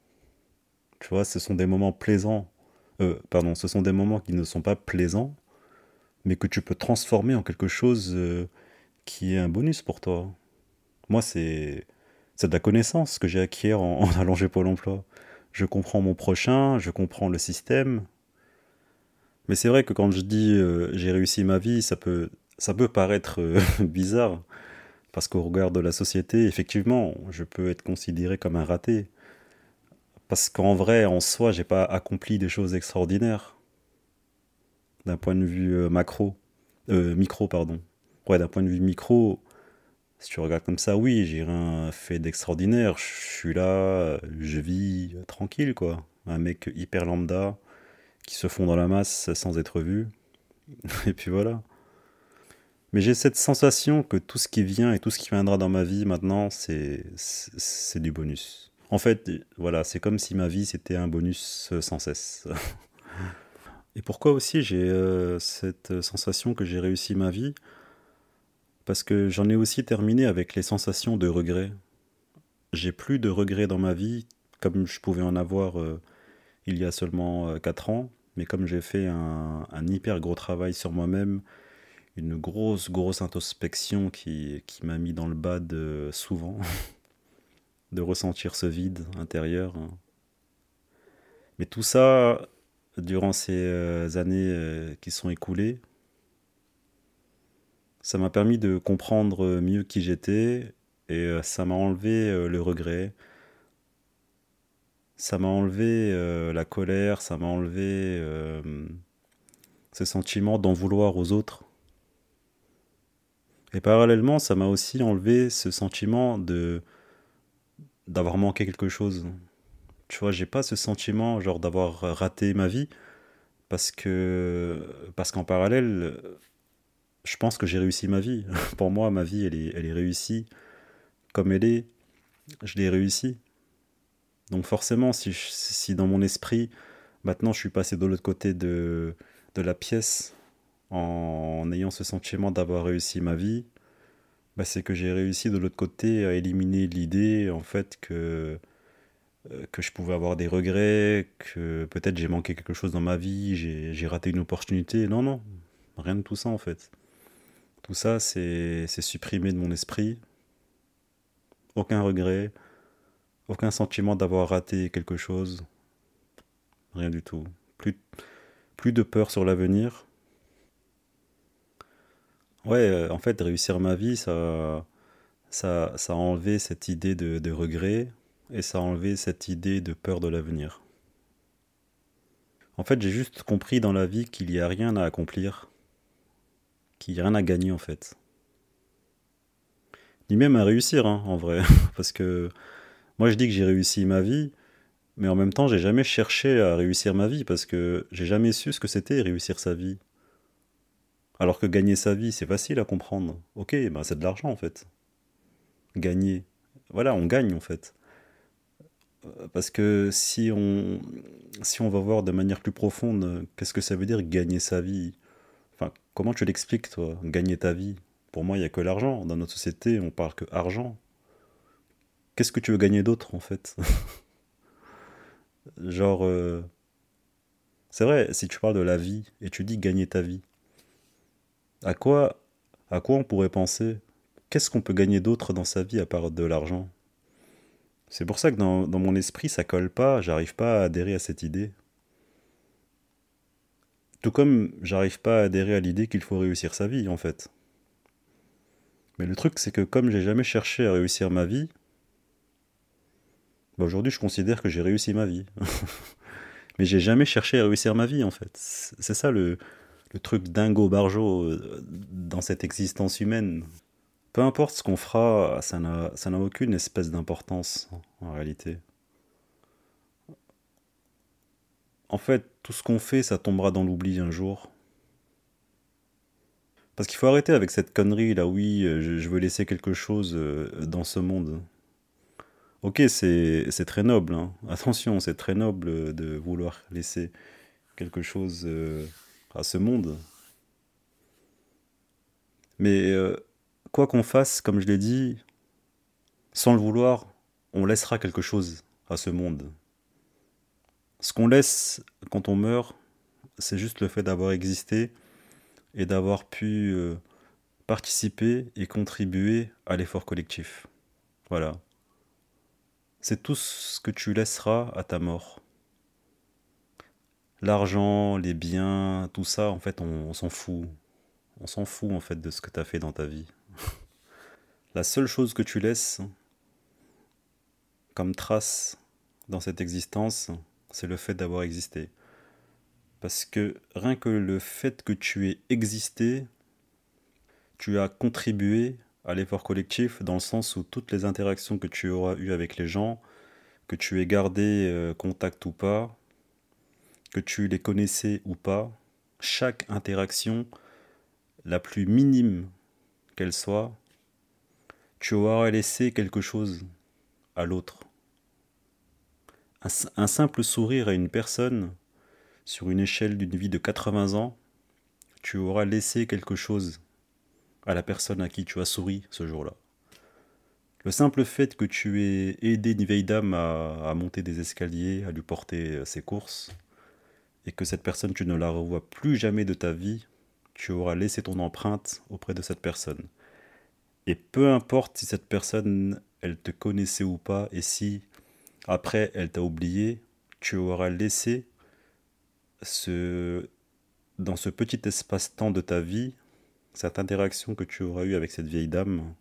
Tu vois, ce sont des moments plaisants. Euh, pardon, ce sont des moments qui ne sont pas plaisants, mais que tu peux transformer en quelque chose euh, qui est un bonus pour toi. Moi, c'est de la connaissance que j'ai acquis en, en allant chez Pôle emploi. Je comprends mon prochain, je comprends le système. Mais c'est vrai que quand je dis j'ai réussi ma vie, ça peut, paraître bizarre. Parce qu'au regard de la société, effectivement, je peux être considéré comme un raté. Parce qu'en vrai, en soi, j'ai pas accompli des choses extraordinaires. D'un point de vue euh, macro. Euh, micro, pardon. Ouais, d'un point de vue micro, si tu regardes comme ça, oui, j'ai rien fait d'extraordinaire. Je suis là, je vis tranquille, quoi. Un mec hyper lambda qui se fond dans la masse sans être vu. Et puis voilà. Mais j'ai cette sensation que tout ce qui vient et tout ce qui viendra dans ma vie maintenant, c'est c'est du bonus. En fait, voilà, c'est comme si ma vie c'était un bonus sans cesse. et pourquoi aussi j'ai euh, cette sensation que j'ai réussi ma vie? Parce que j'en ai aussi terminé avec les sensations de regret. J'ai plus de regrets dans ma vie comme je pouvais en avoir euh, il y a seulement euh, 4 ans, mais comme j'ai fait un, un hyper gros travail sur moi-même, une grosse, grosse introspection qui, qui m'a mis dans le bas de souvent, de ressentir ce vide intérieur. Mais tout ça, durant ces euh, années euh, qui sont écoulées, ça m'a permis de comprendre mieux qui j'étais et euh, ça m'a enlevé le regret. Ça m'a enlevé la colère, ça m'a enlevé ce sentiment d'en vouloir aux autres et parallèlement, ça m'a aussi enlevé ce sentiment de d'avoir manqué quelque chose. Tu vois, j'ai pas ce sentiment genre d'avoir raté ma vie parce que parce qu'en parallèle, je pense que j'ai réussi ma vie. Pour moi, ma vie, elle est, elle est réussie comme elle est. Je l'ai réussi. Donc forcément, si, si dans mon esprit, maintenant je suis passé de l'autre côté de, de la pièce, en ayant ce sentiment d'avoir réussi ma vie, bah c'est que j'ai réussi de l'autre côté à éliminer l'idée en fait que euh, que je pouvais avoir des regrets, que peut-être j'ai manqué quelque chose dans ma vie, j'ai raté une opportunité. Non, non, rien de tout ça en fait. Tout ça, c'est supprimé de mon esprit. Aucun regret, aucun sentiment d'avoir raté quelque chose. Rien du tout. Plus, plus de peur sur l'avenir. Ouais, euh, en fait, réussir ma vie, ça, ça, ça a enlevé cette idée de regret et ça a enlevé cette idée de peur de l'avenir. En fait, j'ai juste compris dans la vie qu'il n'y a rien à accomplir, qu'il n'y a rien à gagner en fait. Ni même à réussir, hein, en vrai. Parce que moi je dis que j'ai réussi ma vie, mais en même temps j'ai jamais cherché à réussir ma vie, parce que j'ai jamais su ce que c'était réussir sa vie. Alors que gagner sa vie, c'est facile à comprendre. Ok, bah c'est de l'argent en fait. Gagner. Voilà, on gagne en fait. Parce que si on, si on va voir de manière plus profonde, qu'est-ce que ça veut dire gagner sa vie? Enfin, comment tu l'expliques, toi, gagner ta vie? Pour moi, il n'y a que l'argent. Dans notre société, on parle que argent. Qu'est-ce que tu veux gagner d'autre, en fait? Genre, euh, c'est vrai, si tu parles de la vie et tu dis gagner ta vie, à quoi, à quoi on pourrait penser? Qu'est-ce qu'on peut gagner d'autre dans sa vie à part de l'argent? C'est pour ça que dans, mon esprit, ça colle pas, j'arrive pas à adhérer à cette idée. Tout comme j'arrive pas à adhérer à l'idée qu'il faut réussir sa vie, en fait. Mais le truc, c'est que comme j'ai jamais cherché à réussir ma vie, bah aujourd'hui je considère que j'ai réussi ma vie. Mais j'ai jamais cherché à réussir ma vie, en fait. C'est ça le, le truc dingo barjo euh, dans cette existence humaine. Peu importe ce qu'on fera, ça n'a, aucune espèce d'importance, en réalité. En fait, tout ce qu'on fait, ça tombera dans l'oubli un jour. Parce qu'il faut arrêter avec cette connerie là, oui, euh, je, veux laisser quelque chose euh, dans ce monde. Ok, c'est, très noble, hein. Attention, c'est très noble de vouloir laisser quelque chose euh, à ce monde. Mais quoi qu'on fasse, comme je l'ai dit, sans le vouloir, on laissera quelque chose à ce monde. Ce qu'on laisse quand on meurt, c'est juste le fait d'avoir existé et d'avoir pu euh, participer et contribuer à l'effort collectif. Voilà. C'est tout ce que tu laisseras à ta mort. L'argent, les biens, tout ça, en fait, on, on s'en fout. On s'en fout, en fait, de ce que tu as fait dans ta vie. La seule chose que tu laisses comme trace dans cette existence, c'est le fait d'avoir existé. Parce que rien que le fait que tu aies existé, tu as contribué à l'effort collectif dans le sens où toutes les interactions que tu auras eues avec les gens, que tu aies gardé euh, contact ou pas, que tu les connaissais ou pas, chaque interaction, la plus minime qu'elle soit, tu auras laissé quelque chose à l'autre. Un, simple sourire à une personne, sur une échelle d'une vie de 80 ans, tu auras laissé quelque chose à la personne à qui tu as souri ce jour-là. Le simple fait que tu aies aidé une vieille dame à, à monter des escaliers, à lui porter euh, ses courses, et que cette personne, tu ne la revois plus jamais de ta vie, tu auras laissé ton empreinte auprès de cette personne. Et peu importe si cette personne, elle te connaissait ou pas, et si après elle t'a oublié, tu auras laissé ce, dans ce petit espace-temps de ta vie, cette interaction que tu auras eue avec cette vieille dame,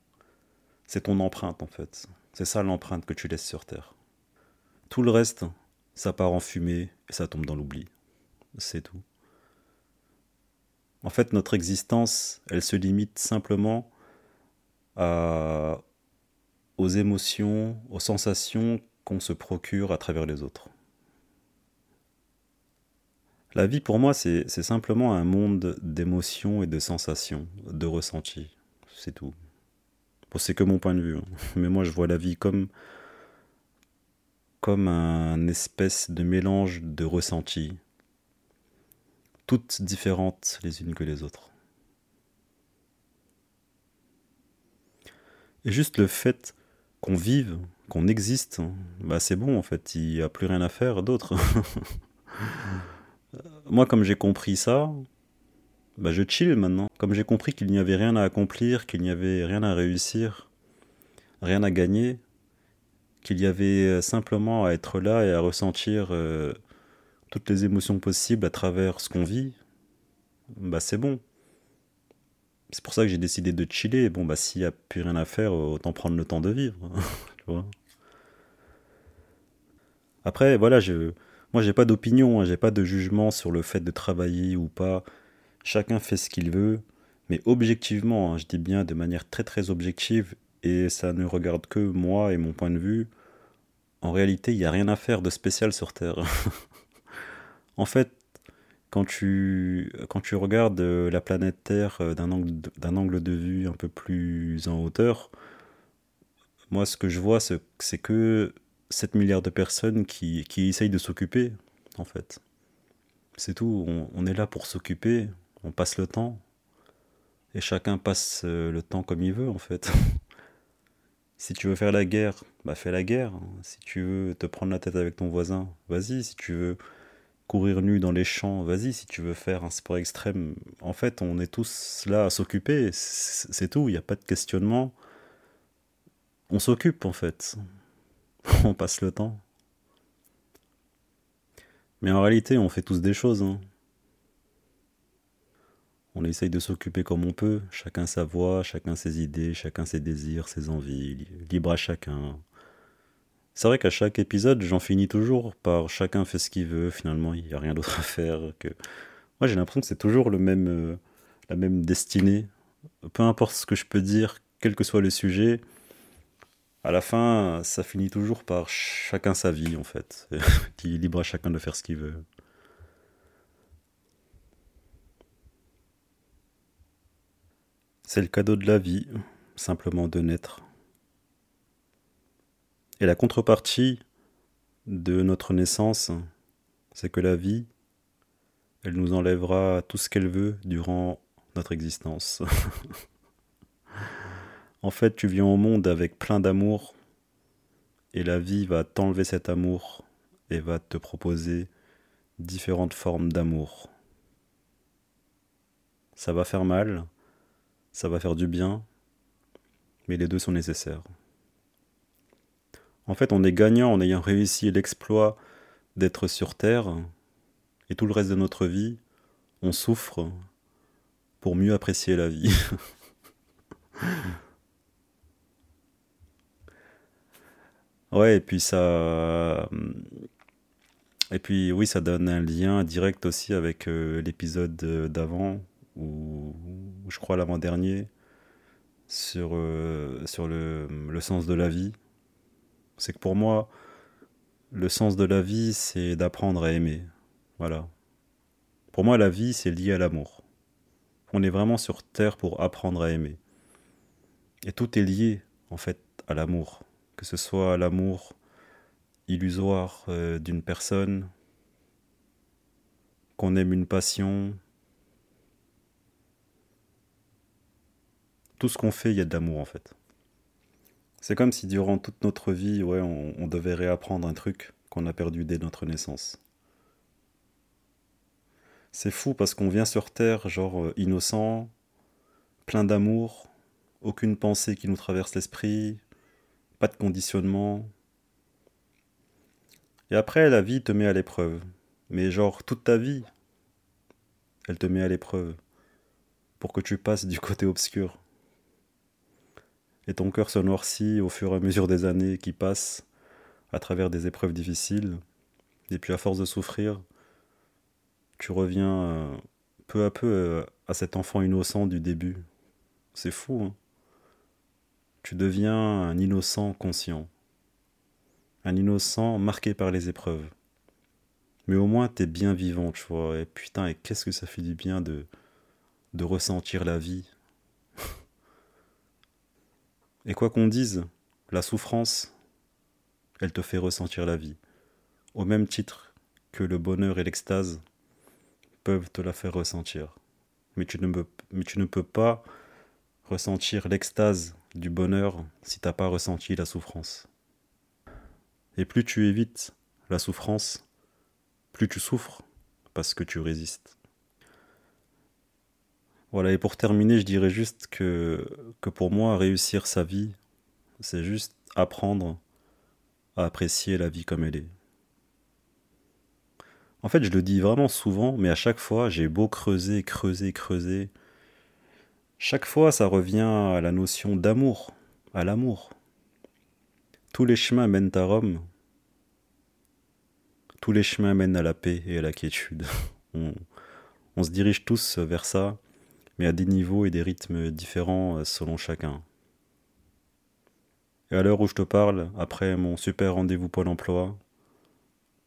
c'est ton empreinte en fait. C'est ça l'empreinte que tu laisses sur Terre. Tout le reste, ça part en fumée et ça tombe dans l'oubli. C'est tout. En fait, notre existence, elle se limite simplement à, aux émotions, aux sensations qu'on se procure à travers les autres. La vie pour moi, c'est simplement un monde d'émotions et de sensations, de ressentis. C'est tout. C'est que mon point de vue, hein. mais moi je vois la vie comme, comme un espèce de mélange de ressentis, toutes différentes les unes que les autres. Et juste le fait qu'on vive, qu'on existe, bah c'est bon en fait, il n'y a plus rien à faire d'autre. Moi, comme j'ai compris ça, bah je chill maintenant. Comme j'ai compris qu'il n'y avait rien à accomplir, qu'il n'y avait rien à réussir, rien à gagner, qu'il y avait simplement à être là et à ressentir euh, toutes les émotions possibles à travers ce qu'on vit, bah c'est bon. C'est pour ça que j'ai décidé de chiller. Bon, bah s'il n'y a plus rien à faire, autant prendre le temps de vivre. Après, voilà, je, moi j'ai pas d'opinion, hein, j'ai pas de jugement sur le fait de travailler ou pas. Chacun fait ce qu'il veut, mais objectivement, hein, je dis bien de manière très très objective, et ça ne regarde que moi et mon point de vue. En réalité, il n'y a rien à faire de spécial sur Terre. en fait, quand tu, quand tu regardes euh, la planète Terre euh, d'un angle, de vue un peu plus en hauteur, moi ce que je vois, c'est que 7 milliards de personnes qui, qui essayent de s'occuper, en fait. C'est tout, on, est là pour s'occuper, on passe le temps, et chacun passe euh, le temps comme il veut, en fait. si tu veux faire la guerre, bah fais la guerre. Si tu veux te prendre la tête avec ton voisin, vas-y. Si tu veux courir nu dans les champs, vas-y. Si tu veux faire un sport extrême, en fait, on est tous là à s'occuper, c'est tout, il n'y a pas de questionnement. On s'occupe, en fait. on passe le temps. Mais en réalité, on fait tous des choses. Hein. On essaye de s'occuper comme on peut, chacun sa voix, chacun ses idées, chacun ses désirs, ses envies, libre à chacun. C'est vrai qu'à chaque épisode, j'en finis toujours par chacun fait ce qu'il veut, finalement, il n'y a rien d'autre à faire. que Moi, j'ai l'impression que c'est toujours le même, euh, la même destinée. Peu importe ce que je peux dire, quel que soit le sujet, à la fin, ça finit toujours par chacun sa vie, en fait. qui est libre à chacun de faire ce qu'il veut. C'est le cadeau de la vie, simplement de naître. Et la contrepartie de notre naissance, c'est que la vie, elle nous enlèvera tout ce qu'elle veut durant notre existence. En fait, tu viens au monde avec plein d'amour et la vie va t'enlever cet amour et va te proposer différentes formes d'amour. Ça va faire mal, ça va faire du bien, mais les deux sont nécessaires. En fait, on est gagnant en ayant réussi l'exploit d'être sur Terre, et tout le reste de notre vie, on souffre pour mieux apprécier la vie. Ouais, et puis ça. Euh, et puis oui, ça donne un lien direct aussi avec euh, l'épisode d'avant, ou je crois l'avant-dernier, sur, euh, le sens de la vie. C'est que pour moi, le sens de la vie, c'est d'apprendre à aimer. Voilà. Pour moi, la vie, c'est lié à l'amour. On est vraiment sur Terre pour apprendre à aimer. Et tout est lié, en fait, à l'amour que ce soit l'amour illusoire euh, d'une personne, qu'on aime une passion. Tout ce qu'on fait, il y a de l'amour en fait. C'est comme si durant toute notre vie, on devait réapprendre un truc qu'on a perdu dès notre naissance. C'est fou parce qu'on vient sur Terre, genre euh, innocent, plein d'amour, aucune pensée qui nous traverse l'esprit, pas de conditionnement. Et après, la vie te met à l'épreuve. Mais genre, toute ta vie, elle te met à l'épreuve. Pour que tu passes du côté obscur. Et ton cœur se noircit au fur et à mesure des années qui passent à travers des épreuves difficiles. Et puis à force de souffrir, tu reviens euh, peu à peu euh, à cet enfant innocent du début. C'est fou, hein tu deviens un innocent conscient, un innocent marqué par les épreuves. Mais au moins, t'es bien vivant, tu vois. Et putain, et qu'est-ce que ça fait du bien de, de ressentir la vie. Et quoi qu'on dise, la souffrance, elle te fait ressentir la vie. Au même titre que le bonheur et l'extase peuvent te la faire ressentir. Mais tu ne peux pas ressentir l'extase du bonheur si t'as pas ressenti la souffrance. Et plus tu évites la souffrance, plus tu souffres parce que tu résistes. Voilà, et pour terminer, je dirais juste que, que pour moi, réussir sa vie, c'est juste apprendre à apprécier la vie comme elle est. En fait, je le dis vraiment souvent, mais à chaque fois, j'ai beau creuser, creuser, creuser. Chaque fois, ça revient à la notion d'amour, à l'amour. Tous les chemins mènent à Rome. Tous les chemins mènent à la paix et à la quiétude. On, on se dirige tous vers ça mais à des niveaux et des rythmes différents euh, selon chacun. Et à l'heure où je te parle, après mon super rendez-vous Pôle emploi,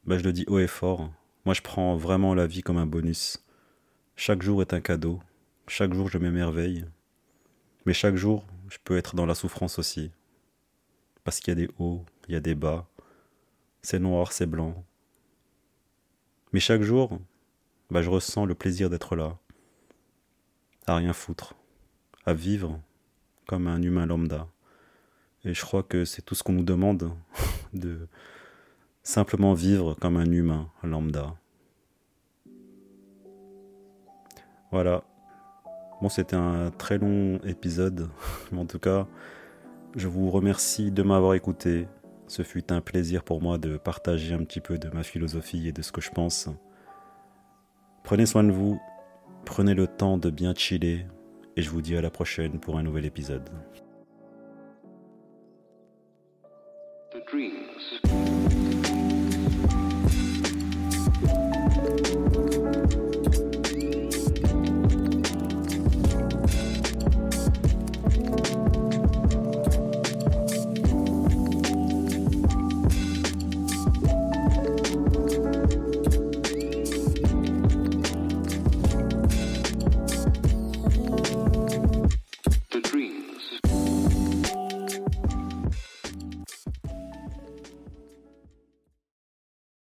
bah je le dis haut et fort, moi je prends vraiment la vie comme un bonus. Chaque jour est un cadeau, chaque jour je m'émerveille, mais chaque jour je peux être dans la souffrance aussi. Parce qu'il y a des hauts, il y a des bas, c'est noir, c'est blanc. Mais chaque jour, bah, je ressens le plaisir d'être là, à rien foutre, à vivre comme un humain lambda. Et je crois que c'est tout ce qu'on nous demande, de simplement vivre comme un humain lambda. Voilà. Bon, c'était un très long épisode, mais en tout cas, je vous remercie de m'avoir écouté. Ce fut un plaisir pour moi de partager un petit peu de ma philosophie et de ce que je pense. Prenez soin de vous Prenez le temps de bien chiller et je vous dis à la prochaine pour un nouvel épisode.